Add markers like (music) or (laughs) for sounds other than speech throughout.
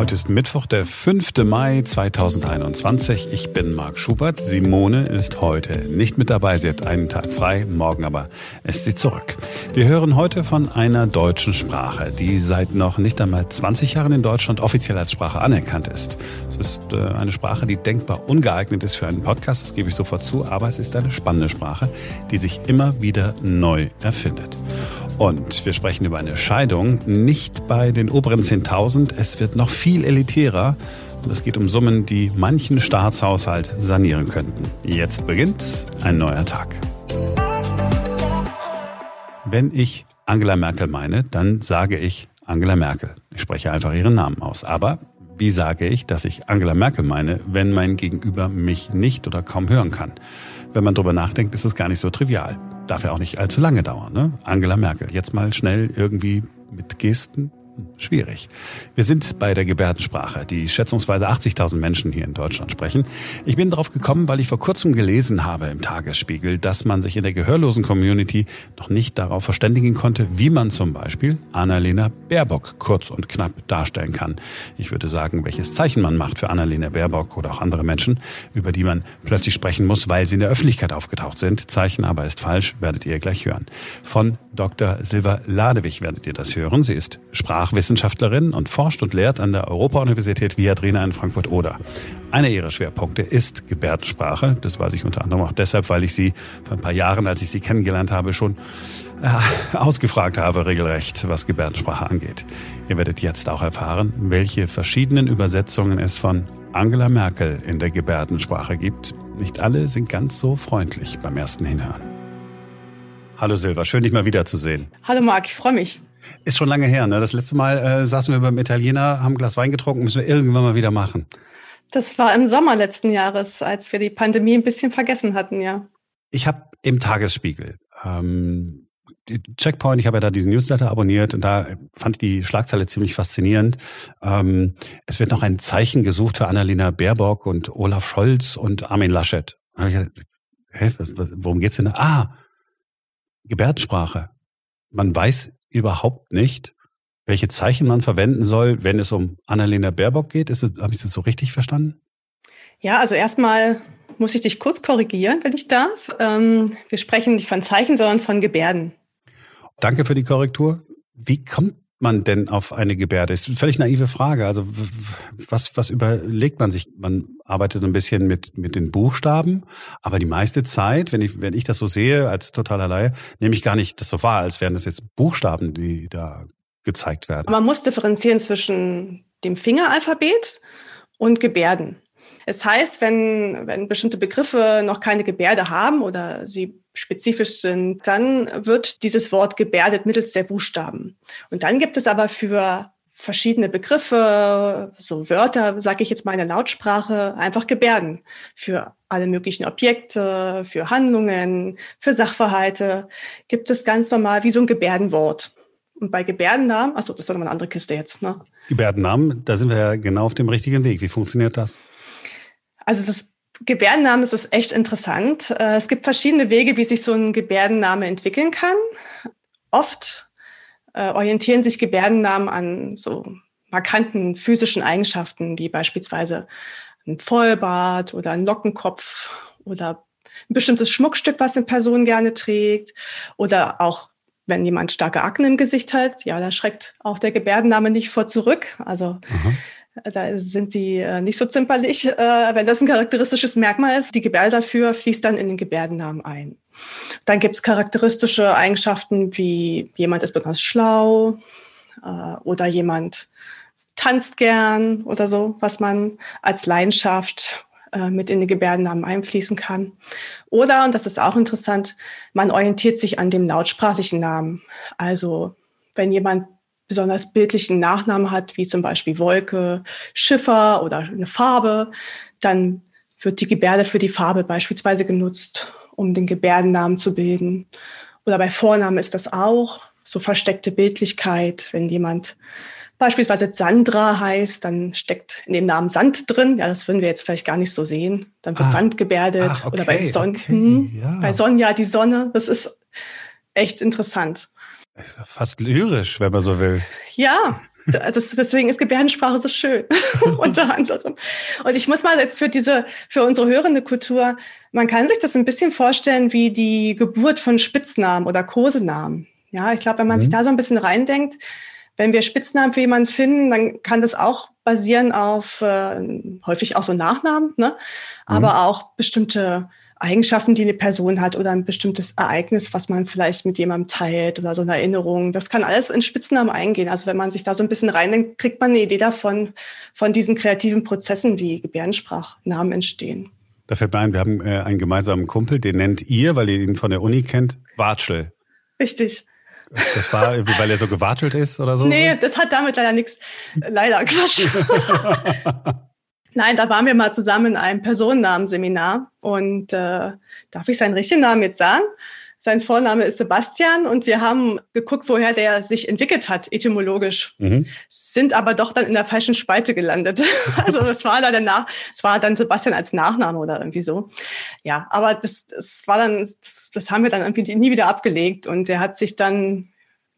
Heute ist Mittwoch, der 5. Mai 2021. Ich bin Marc Schubert. Simone ist heute nicht mit dabei. Sie hat einen Tag frei, morgen aber ist sie zurück. Wir hören heute von einer deutschen Sprache, die seit noch nicht einmal 20 Jahren in Deutschland offiziell als Sprache anerkannt ist. Es ist äh, eine Sprache, die denkbar ungeeignet ist für einen Podcast, das gebe ich sofort zu, aber es ist eine spannende Sprache, die sich immer wieder neu erfindet. Und wir sprechen über eine Scheidung, nicht bei den oberen 10.000. Es wird noch viel elitärer. Und es geht um Summen, die manchen Staatshaushalt sanieren könnten. Jetzt beginnt ein neuer Tag. Wenn ich Angela Merkel meine, dann sage ich Angela Merkel. Ich spreche einfach ihren Namen aus. Aber wie sage ich, dass ich Angela Merkel meine, wenn mein Gegenüber mich nicht oder kaum hören kann? Wenn man drüber nachdenkt, ist es gar nicht so trivial darf ja auch nicht allzu lange dauern. Ne? Angela Merkel, jetzt mal schnell irgendwie mit Gesten schwierig. Wir sind bei der Gebärdensprache, die schätzungsweise 80.000 Menschen hier in Deutschland sprechen. Ich bin darauf gekommen, weil ich vor kurzem gelesen habe im Tagesspiegel, dass man sich in der gehörlosen Community noch nicht darauf verständigen konnte, wie man zum Beispiel Annalena Baerbock kurz und knapp darstellen kann. Ich würde sagen, welches Zeichen man macht für Annalena Baerbock oder auch andere Menschen, über die man plötzlich sprechen muss, weil sie in der Öffentlichkeit aufgetaucht sind. Zeichen aber ist falsch, werdet ihr gleich hören. Von Dr. Silva Ladewig werdet ihr das hören. Sie ist Sprachwissenschaftlerin und forscht und lehrt an der Europa-Universität Viadrina in Frankfurt-Oder. Einer ihrer Schwerpunkte ist Gebärdensprache. Das weiß ich unter anderem auch deshalb, weil ich sie vor ein paar Jahren, als ich sie kennengelernt habe, schon äh, ausgefragt habe, regelrecht, was Gebärdensprache angeht. Ihr werdet jetzt auch erfahren, welche verschiedenen Übersetzungen es von Angela Merkel in der Gebärdensprache gibt. Nicht alle sind ganz so freundlich beim ersten Hinhören. Hallo Silva, schön dich mal wiederzusehen. Hallo Marc, ich freue mich. Ist schon lange her, ne? Das letzte Mal äh, saßen wir beim Italiener, haben ein Glas Wein getrunken, müssen wir irgendwann mal wieder machen. Das war im Sommer letzten Jahres, als wir die Pandemie ein bisschen vergessen hatten, ja. Ich habe im Tagesspiegel ähm, Checkpoint, ich habe ja da diesen Newsletter abonniert und da fand ich die Schlagzeile ziemlich faszinierend. Ähm, es wird noch ein Zeichen gesucht für Annalena Baerbock und Olaf Scholz und Armin Laschet. Hä, was, was, worum geht's denn da? Ah, Gebärdensprache. Man weiß überhaupt nicht, welche Zeichen man verwenden soll, wenn es um Annalena Baerbock geht. Habe ich das so richtig verstanden? Ja, also erstmal muss ich dich kurz korrigieren, wenn ich darf. Ähm, wir sprechen nicht von Zeichen, sondern von Gebärden. Danke für die Korrektur. Wie kommt man denn auf eine Gebärde? Ist eine völlig naive Frage. Also was, was überlegt man sich? Man arbeitet ein bisschen mit, mit den Buchstaben, aber die meiste Zeit, wenn ich, wenn ich das so sehe als totaler Laie, nehme ich gar nicht das so wahr, als wären das jetzt Buchstaben, die da gezeigt werden. Man muss differenzieren zwischen dem Fingeralphabet und Gebärden. Es heißt, wenn, wenn bestimmte Begriffe noch keine Gebärde haben oder sie spezifisch sind, dann wird dieses Wort gebärdet mittels der Buchstaben. Und dann gibt es aber für verschiedene Begriffe, so Wörter, sage ich jetzt mal in der Lautsprache, einfach Gebärden für alle möglichen Objekte, für Handlungen, für Sachverhalte gibt es ganz normal wie so ein Gebärdenwort. Und bei Gebärdennamen, achso, das ist nochmal eine andere Kiste jetzt, ne? Gebärdennamen, da sind wir ja genau auf dem richtigen Weg. Wie funktioniert das? Also das Gebärdenname ist echt interessant. Äh, es gibt verschiedene Wege, wie sich so ein Gebärdenname entwickeln kann. Oft äh, orientieren sich Gebärdennamen an so markanten physischen Eigenschaften, wie beispielsweise ein Vollbart oder ein Lockenkopf oder ein bestimmtes Schmuckstück, was eine Person gerne trägt oder auch wenn jemand starke Akne im Gesicht hat, ja, da schreckt auch der Gebärdenname nicht vor zurück. Also mhm. Da sind die äh, nicht so zimperlich, äh, wenn das ein charakteristisches Merkmal ist. Die Gebärde dafür fließt dann in den Gebärdennamen ein. Dann gibt es charakteristische Eigenschaften wie jemand ist besonders schlau äh, oder jemand tanzt gern oder so, was man als Leidenschaft mit in den Gebärdennamen einfließen kann. Oder, und das ist auch interessant, man orientiert sich an dem lautsprachlichen Namen. Also wenn jemand besonders bildlichen Nachnamen hat, wie zum Beispiel Wolke, Schiffer oder eine Farbe, dann wird die Gebärde für die Farbe beispielsweise genutzt, um den Gebärdennamen zu bilden. Oder bei Vornamen ist das auch so versteckte Bildlichkeit. Wenn jemand beispielsweise Sandra heißt, dann steckt in dem Namen Sand drin. Ja, das würden wir jetzt vielleicht gar nicht so sehen. Dann wird ah, Sand gebärdet. Ach, okay, Oder bei, Son okay, hm, ja. bei Sonja die Sonne. Das ist echt interessant. Fast lyrisch, wenn man so will. Ja, Das, deswegen ist Gebärdensprache so schön, (laughs) unter anderem. Und ich muss mal jetzt für diese, für unsere hörende Kultur, man kann sich das ein bisschen vorstellen wie die Geburt von Spitznamen oder Kosenamen. Ja, ich glaube, wenn man mhm. sich da so ein bisschen reindenkt, wenn wir Spitznamen für jemanden finden, dann kann das auch basieren auf äh, häufig auch so Nachnamen, ne? aber mhm. auch bestimmte Eigenschaften, die eine Person hat oder ein bestimmtes Ereignis, was man vielleicht mit jemandem teilt oder so eine Erinnerung. Das kann alles in Spitznamen eingehen. Also wenn man sich da so ein bisschen reindenkt, kriegt man eine Idee davon, von diesen kreativen Prozessen, wie Gebärdensprachnamen entstehen. Da fällt mir ein, wir haben äh, einen gemeinsamen Kumpel, den nennt ihr, weil ihr ihn von der Uni kennt, Watschel. Richtig. Das war irgendwie, weil er so gewatschelt ist oder so? Nee, das hat damit leider nichts. Leider Quatsch. (laughs) Nein, da waren wir mal zusammen in einem Personennamenseminar und äh, darf ich seinen richtigen Namen jetzt sagen? Sein Vorname ist Sebastian und wir haben geguckt, woher der sich entwickelt hat, etymologisch. Mhm. Sind aber doch dann in der falschen Spalte gelandet. (laughs) also das war dann danach, es war dann Sebastian als Nachname oder irgendwie so. Ja, aber das, das war dann, das, das haben wir dann irgendwie nie wieder abgelegt und der hat sich dann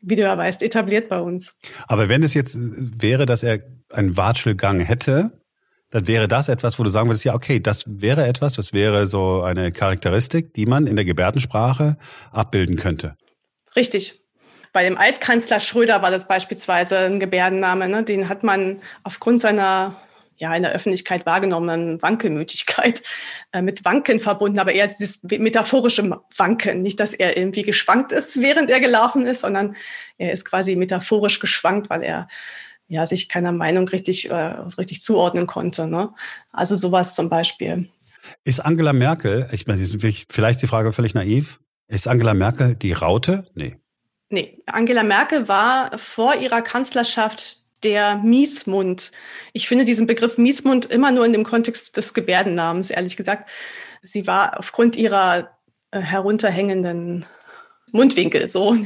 wie du ja weißt, etabliert bei uns. Aber wenn es jetzt wäre, dass er einen Watschelgang hätte, dann wäre das etwas, wo du sagen würdest, ja, okay, das wäre etwas, das wäre so eine Charakteristik, die man in der Gebärdensprache abbilden könnte. Richtig. Bei dem Altkanzler Schröder war das beispielsweise ein Gebärdenname, ne? den hat man aufgrund seiner ja, in der Öffentlichkeit wahrgenommenen Wankelmütigkeit äh, mit Wanken verbunden, aber eher dieses metaphorische Wanken. Nicht, dass er irgendwie geschwankt ist, während er gelaufen ist, sondern er ist quasi metaphorisch geschwankt, weil er ja, sich keiner Meinung richtig, äh, richtig zuordnen konnte. Ne? Also sowas zum Beispiel. Ist Angela Merkel, ich meine, vielleicht ist die Frage völlig naiv, ist Angela Merkel die Raute? Nee. Nee, Angela Merkel war vor ihrer Kanzlerschaft der Miesmund. Ich finde diesen Begriff Miesmund immer nur in dem Kontext des Gebärdennamens, ehrlich gesagt. Sie war aufgrund ihrer äh, herunterhängenden Mundwinkel, so,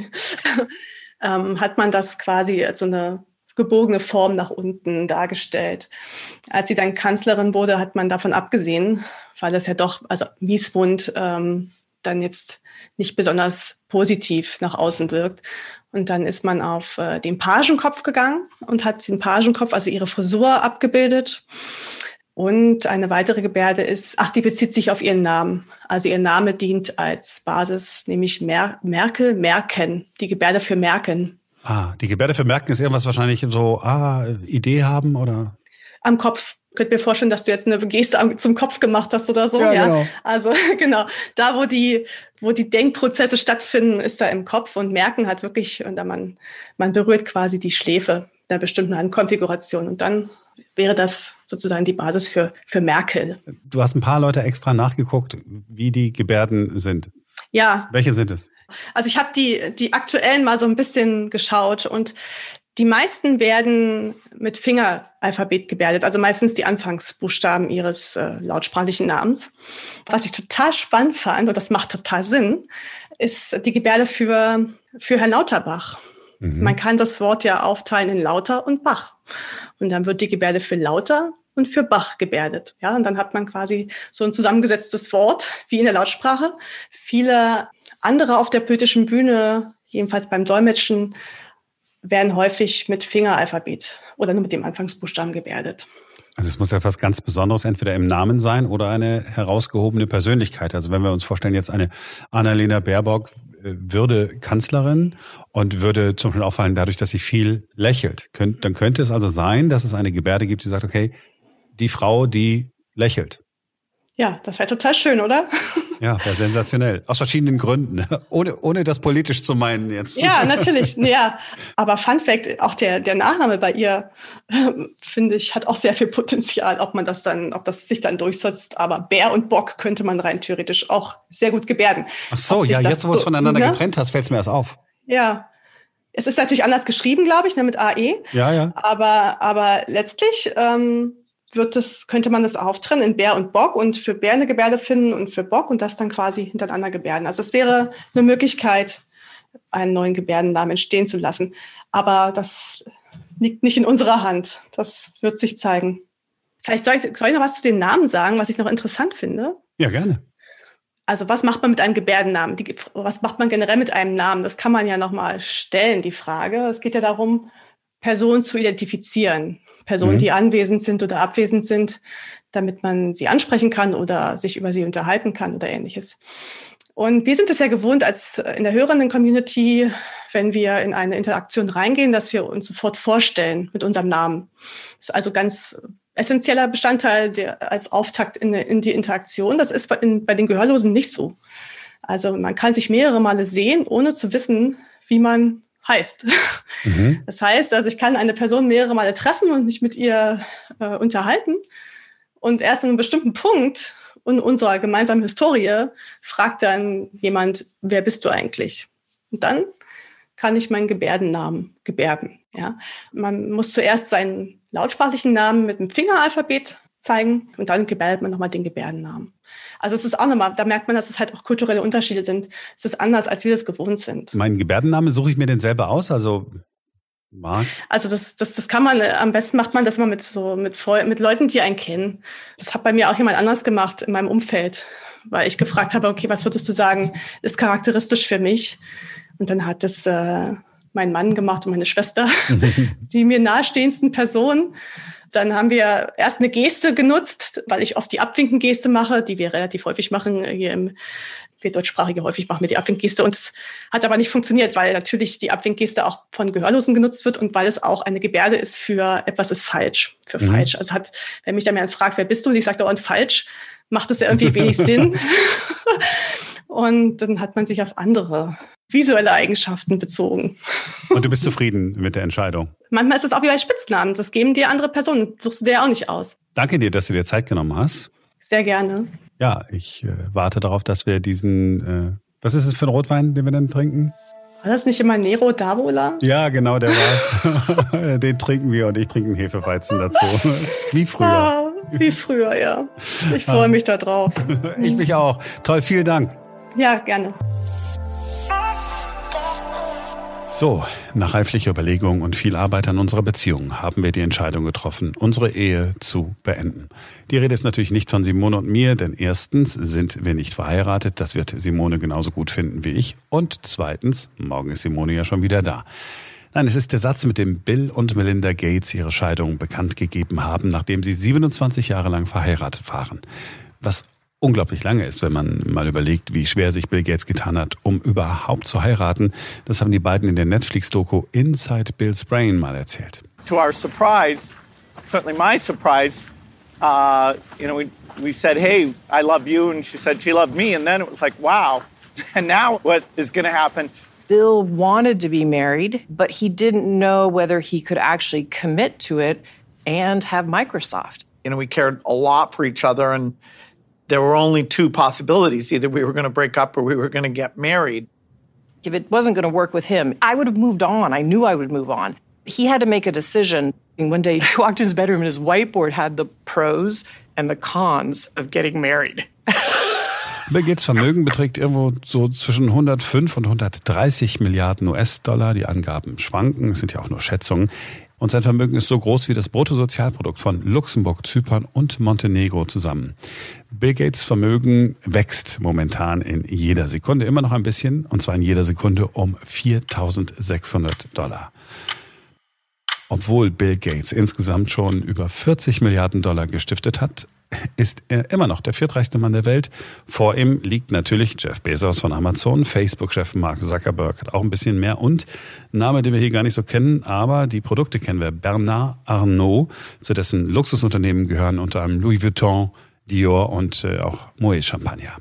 (laughs) ähm, hat man das quasi als so eine gebogene Form nach unten dargestellt. Als sie dann Kanzlerin wurde, hat man davon abgesehen, weil das ja doch, also Miesmund ähm, dann jetzt nicht besonders positiv nach außen wirkt. Und dann ist man auf äh, den Pagenkopf gegangen und hat den Pagenkopf, also ihre Frisur, abgebildet. Und eine weitere Gebärde ist, ach, die bezieht sich auf ihren Namen. Also ihr Name dient als Basis, nämlich Mer Merkel, Merken, die Gebärde für Merken. Ah, die Gebärde für Merken ist irgendwas wahrscheinlich so, ah, Idee haben oder? Am Kopf. Ich könnte mir vorstellen, dass du jetzt eine Geste zum Kopf gemacht hast oder so. Ja, ja. Genau. Also (laughs) genau, da wo die, wo die Denkprozesse stattfinden, ist da im Kopf und Merken hat wirklich, und da man, man berührt quasi die Schläfe einer bestimmten Konfiguration und dann wäre das sozusagen die Basis für, für Merkel. Du hast ein paar Leute extra nachgeguckt, wie die Gebärden sind. Ja. Welche sind es? Also ich habe die, die aktuellen mal so ein bisschen geschaut und die meisten werden mit Fingeralphabet gebärdet, also meistens die Anfangsbuchstaben ihres äh, lautsprachlichen Namens. Was ich total spannend fand, und das macht total Sinn, ist die Gebärde für, für Herrn Lauterbach. Mhm. Man kann das Wort ja aufteilen in Lauter und Bach. Und dann wird die Gebärde für Lauter und für Bach gebärdet. Ja, und dann hat man quasi so ein zusammengesetztes Wort wie in der Lautsprache. Viele andere auf der poetischen Bühne, jedenfalls beim Dolmetschen, werden häufig mit Fingeralphabet oder nur mit dem Anfangsbuchstaben gebärdet. Also es muss ja etwas ganz Besonderes entweder im Namen sein oder eine herausgehobene Persönlichkeit. Also wenn wir uns vorstellen, jetzt eine Annalena Baerbock äh, würde Kanzlerin und würde zum Beispiel auffallen dadurch, dass sie viel lächelt. Dann könnte es also sein, dass es eine Gebärde gibt, die sagt, okay, die Frau, die lächelt. Ja, das wäre total schön, oder? Ja, wäre sensationell. Aus verschiedenen Gründen. Ohne, ohne das politisch zu meinen jetzt. Ja, natürlich. Ja. Aber Fun Fact, auch der, der Nachname bei ihr, finde ich, hat auch sehr viel Potenzial, ob man das dann, ob das sich dann durchsetzt. Aber Bär und Bock könnte man rein theoretisch auch sehr gut gebärden. Ach so, ja, jetzt, wo du es voneinander ne? getrennt hast, fällt es mir erst auf. Ja. Es ist natürlich anders geschrieben, glaube ich, ne, mit AE. Ja, ja. Aber, aber letztlich, ähm, wird das, könnte man das auftrennen in Bär und Bock und für Bär eine Gebärde finden und für Bock und das dann quasi hintereinander gebärden. Also es wäre eine Möglichkeit, einen neuen Gebärdennamen entstehen zu lassen. Aber das liegt nicht in unserer Hand. Das wird sich zeigen. Vielleicht soll ich, soll ich noch was zu den Namen sagen, was ich noch interessant finde? Ja, gerne. Also was macht man mit einem Gebärdennamen? Die, was macht man generell mit einem Namen? Das kann man ja nochmal stellen, die Frage. Es geht ja darum, Personen zu identifizieren. Personen, mhm. die anwesend sind oder abwesend sind, damit man sie ansprechen kann oder sich über sie unterhalten kann oder ähnliches. Und wir sind es ja gewohnt als in der hörenden Community, wenn wir in eine Interaktion reingehen, dass wir uns sofort vorstellen mit unserem Namen. Das ist also ganz essentieller Bestandteil der, als Auftakt in, in die Interaktion. Das ist bei, in, bei den Gehörlosen nicht so. Also man kann sich mehrere Male sehen, ohne zu wissen, wie man heißt. Mhm. Das heißt, also ich kann eine Person mehrere Male treffen und mich mit ihr äh, unterhalten. Und erst an einem bestimmten Punkt in unserer gemeinsamen Historie fragt dann jemand, wer bist du eigentlich? Und dann kann ich meinen Gebärdennamen gebärden. Ja? Man muss zuerst seinen lautsprachlichen Namen mit dem Fingeralphabet zeigen und dann gebärdet man nochmal den Gebärdennamen. Also es ist auch nochmal, da merkt man, dass es halt auch kulturelle Unterschiede sind. Es ist anders, als wir das gewohnt sind. Meinen Gebärdenname suche ich mir denn selber aus? Also Mark? Also das, das, das kann man, am besten macht man das mal mit so mit, mit Leuten, die einen kennen. Das hat bei mir auch jemand anders gemacht in meinem Umfeld, weil ich gefragt habe, okay, was würdest du sagen, ist charakteristisch für mich? Und dann hat das äh, mein Mann gemacht und meine Schwester, (laughs) die mir nahestehendsten Personen. Dann haben wir erst eine Geste genutzt, weil ich oft die Abwinken-Geste mache, die wir relativ häufig machen hier im wir Deutschsprachige häufig machen wir die Abwinkgeste und es hat aber nicht funktioniert, weil natürlich die Abwinkgeste auch von Gehörlosen genutzt wird und weil es auch eine Gebärde ist für etwas ist falsch, für mhm. falsch. Also hat, wenn mich da jemand fragt, wer bist du? Und ich sage dauernd falsch, macht es ja irgendwie wenig Sinn. (laughs) und dann hat man sich auf andere visuelle Eigenschaften bezogen. Und du bist zufrieden mit der Entscheidung? Manchmal ist es auch wie bei Spitznamen. Das geben dir andere Personen. Suchst du dir auch nicht aus. Danke dir, dass du dir Zeit genommen hast. Sehr gerne. Ja, ich äh, warte darauf, dass wir diesen, äh, was ist es für ein Rotwein, den wir dann trinken? War das nicht immer Nero d'Avola? Ja, genau, der war's. (laughs) den trinken wir und ich trinke einen Hefeweizen dazu. (laughs) Wie früher. Ah, wie früher, ja. Ich freue mich da drauf. (laughs) ich mich auch. Toll, vielen Dank. Ja, gerne. So, nach reiflicher Überlegung und viel Arbeit an unserer Beziehung haben wir die Entscheidung getroffen, unsere Ehe zu beenden. Die Rede ist natürlich nicht von Simone und mir, denn erstens sind wir nicht verheiratet, das wird Simone genauso gut finden wie ich. Und zweitens, morgen ist Simone ja schon wieder da. Nein, es ist der Satz, mit dem Bill und Melinda Gates ihre Scheidung bekannt gegeben haben, nachdem sie 27 Jahre lang verheiratet waren. Was unglaublich lange ist, wenn man mal überlegt, wie schwer sich Bill Gates getan hat, um überhaupt zu heiraten. Das haben die beiden in der Netflix-Doku Inside Bill's Brain mal erzählt. To our surprise, certainly my surprise, uh, you know, we, we said, hey, I love you, and she said she loved me, and then it was like, wow. (laughs) And now what is going to happen? Bill wanted to be married, but he didn't know whether he could actually commit to it and have Microsoft. You know, we cared a lot for each other, and there were only two possibilities either we were going to break up or we were going to get married. If it wasn't going to work with him, I would have moved on. I knew I would move on. He had to make a decision. And one day (laughs) I walked in his bedroom and his whiteboard had the pros and the cons of getting married. (laughs) Bill Gates Vermögen beträgt irgendwo so zwischen 105 und 130 Milliarden US-Dollar. Die Angaben schwanken, es sind ja auch nur Schätzungen. Und sein Vermögen ist so groß wie das Bruttosozialprodukt von Luxemburg, Zypern und Montenegro zusammen. Bill Gates Vermögen wächst momentan in jeder Sekunde immer noch ein bisschen, und zwar in jeder Sekunde um 4600 Dollar. Obwohl Bill Gates insgesamt schon über 40 Milliarden Dollar gestiftet hat, ist er immer noch der viertreichste Mann der Welt. Vor ihm liegt natürlich Jeff Bezos von Amazon, Facebook-Chef Mark Zuckerberg hat auch ein bisschen mehr und Name, den wir hier gar nicht so kennen, aber die Produkte kennen wir. Bernard Arnault, zu dessen Luxusunternehmen gehören unter anderem Louis Vuitton, Dior und äh, auch Moet Champagner.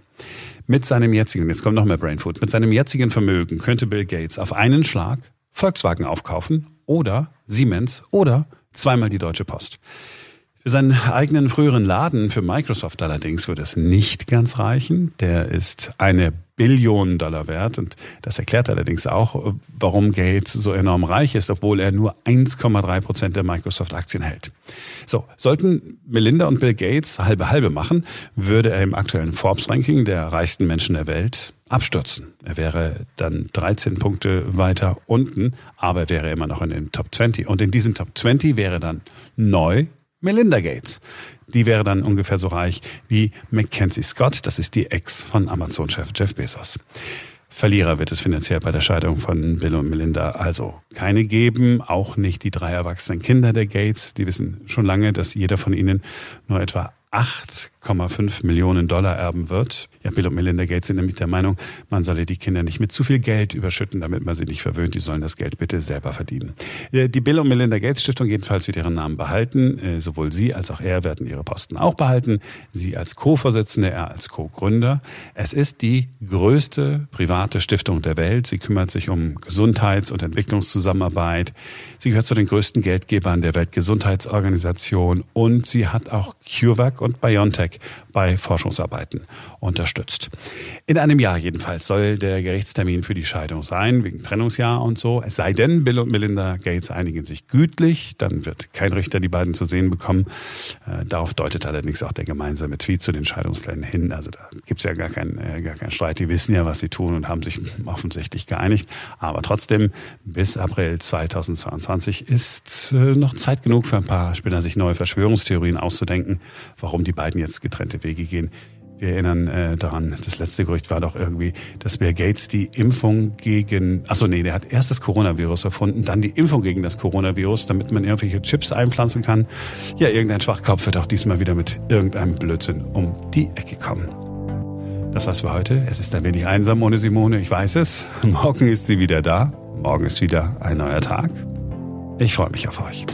Mit seinem jetzigen, jetzt kommt noch mehr Brainfood, mit seinem jetzigen Vermögen könnte Bill Gates auf einen Schlag Volkswagen aufkaufen oder Siemens oder zweimal die Deutsche Post. Für seinen eigenen früheren Laden für Microsoft allerdings würde es nicht ganz reichen. Der ist eine Billion Dollar wert und das erklärt allerdings auch, warum Gates so enorm reich ist, obwohl er nur 1,3 Prozent der Microsoft-Aktien hält. So, sollten Melinda und Bill Gates halbe halbe machen, würde er im aktuellen Forbes-Ranking der reichsten Menschen der Welt abstürzen. Er wäre dann 13 Punkte weiter unten, aber er wäre immer noch in den Top 20. Und in diesen Top 20 wäre dann neu Melinda Gates. Die wäre dann ungefähr so reich wie Mackenzie Scott, das ist die Ex von Amazon-Chef Jeff Bezos. Verlierer wird es finanziell bei der Scheidung von Bill und Melinda also keine geben, auch nicht die drei erwachsenen Kinder der Gates. Die wissen schon lange, dass jeder von ihnen nur etwa 8,5 Millionen Dollar erben wird. Ja, Bill und Melinda Gates sind nämlich der Meinung, man solle die Kinder nicht mit zu viel Geld überschütten, damit man sie nicht verwöhnt. Die sollen das Geld bitte selber verdienen. Äh, die Bill und Melinda Gates Stiftung jedenfalls wird ihren Namen behalten. Äh, sowohl sie als auch er werden ihre Posten auch behalten. Sie als Co-Vorsitzende, er als Co-Gründer. Es ist die größte private Stiftung der Welt. Sie kümmert sich um Gesundheits- und Entwicklungszusammenarbeit. Sie gehört zu den größten Geldgebern der Weltgesundheitsorganisation und sie hat auch CureVac und BioNTech bei Forschungsarbeiten unterstützt. In einem Jahr jedenfalls soll der Gerichtstermin für die Scheidung sein, wegen Trennungsjahr und so. Es sei denn, Bill und Melinda Gates einigen sich gütlich, dann wird kein Richter die beiden zu sehen bekommen. Äh, darauf deutet allerdings auch der gemeinsame Tweet zu den Scheidungsplänen hin. Also da gibt's ja gar keinen äh, gar keinen Streit. Die wissen ja, was sie tun und haben sich offensichtlich geeinigt. Aber trotzdem, bis April 2022 ist äh, noch Zeit genug für ein paar Spinner, sich neue Verschwörungstheorien auszudenken, warum die beiden jetzt getrennte Wege gehen. Wir erinnern äh, daran, das letzte Gerücht war doch irgendwie, dass Bill Gates die Impfung gegen, achso nee, der hat erst das Coronavirus erfunden, dann die Impfung gegen das Coronavirus, damit man irgendwelche Chips einpflanzen kann. Ja, irgendein Schwachkopf wird auch diesmal wieder mit irgendeinem Blödsinn um die Ecke kommen. Das war's für heute. Es ist ein wenig einsam ohne Simone, ich weiß es. (laughs) Morgen ist sie wieder da. Morgen ist wieder ein neuer Tag. Ich freue mich auf euch.